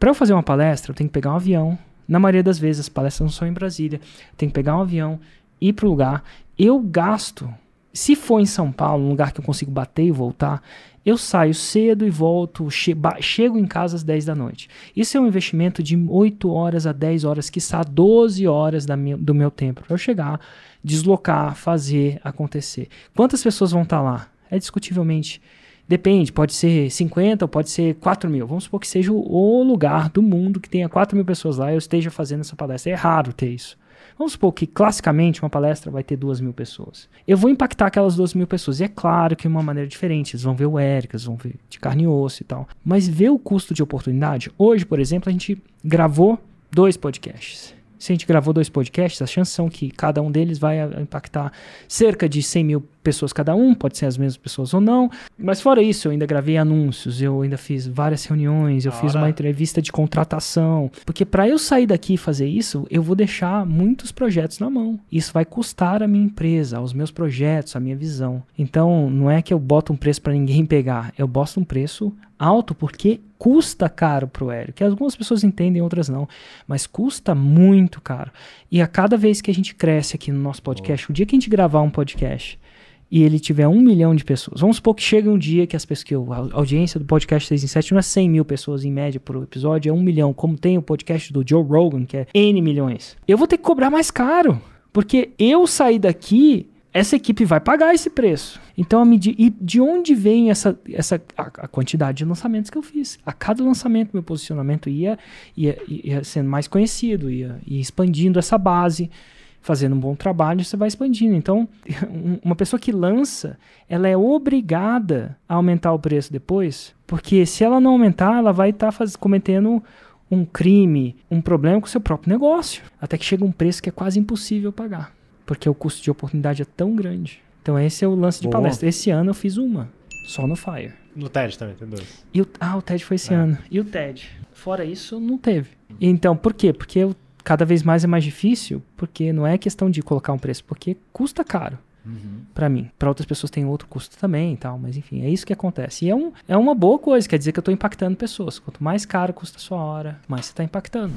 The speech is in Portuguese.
Para eu fazer uma palestra, eu tenho que pegar um avião. Na maioria das vezes, as palestras não são em Brasília. Eu tenho que pegar um avião, ir para o lugar. Eu gasto, se for em São Paulo, um lugar que eu consigo bater e voltar, eu saio cedo e volto, che chego em casa às 10 da noite. Isso é um investimento de 8 horas a 10 horas, que está 12 horas do meu tempo para eu chegar, deslocar, fazer acontecer. Quantas pessoas vão estar tá lá? É discutivelmente. Depende, pode ser 50 ou pode ser 4 mil. Vamos supor que seja o lugar do mundo que tenha 4 mil pessoas lá e eu esteja fazendo essa palestra. É raro ter isso. Vamos supor que, classicamente, uma palestra vai ter duas mil pessoas. Eu vou impactar aquelas duas mil pessoas. E é claro que de uma maneira diferente. Eles vão ver o Eric, eles vão ver de carne e osso e tal. Mas ver o custo de oportunidade. Hoje, por exemplo, a gente gravou dois podcasts se a gente gravou dois podcasts, as chances são que cada um deles vai impactar cerca de 100 mil pessoas cada um, pode ser as mesmas pessoas ou não. Mas fora isso, eu ainda gravei anúncios, eu ainda fiz várias reuniões, eu fiz uma entrevista de contratação. Porque para eu sair daqui e fazer isso, eu vou deixar muitos projetos na mão. Isso vai custar a minha empresa, aos meus projetos, a minha visão. Então, não é que eu boto um preço para ninguém pegar, eu boto um preço alto porque custa caro para o Hélio, que algumas pessoas entendem, outras não, mas custa muito caro. E a cada vez que a gente cresce aqui no nosso podcast, oh. o dia que a gente gravar um podcast e ele tiver um milhão de pessoas, vamos supor que chega um dia que as pessoas, que a audiência do podcast 6 em 7 não é 100 mil pessoas em média por episódio, é um milhão, como tem o podcast do Joe Rogan, que é N milhões. Eu vou ter que cobrar mais caro, porque eu sair daqui essa equipe vai pagar esse preço. Então, a medir, e de onde vem essa, essa a, a, quantidade de lançamentos que eu fiz? A cada lançamento, meu posicionamento ia, ia, ia sendo mais conhecido, ia, ia expandindo essa base, fazendo um bom trabalho, você vai expandindo. Então, uma pessoa que lança, ela é obrigada a aumentar o preço depois, porque se ela não aumentar, ela vai estar tá cometendo um crime, um problema com o seu próprio negócio, até que chega um preço que é quase impossível pagar porque o custo de oportunidade é tão grande. Então esse é o lance de Boa. palestra. Esse ano eu fiz uma, só no Fire. No TED também, tem dois. E o, ah, o TED foi esse é. ano. E o TED? Fora isso, não teve. Então, por quê? Porque eu, cada vez mais é mais difícil, porque não é questão de colocar um preço, porque custa caro. Uhum. para mim. Para outras pessoas tem outro custo também e tal, mas enfim, é isso que acontece. E é, um, é uma boa coisa, quer dizer que eu estou impactando pessoas. Quanto mais caro custa a sua hora, mais você está impactando.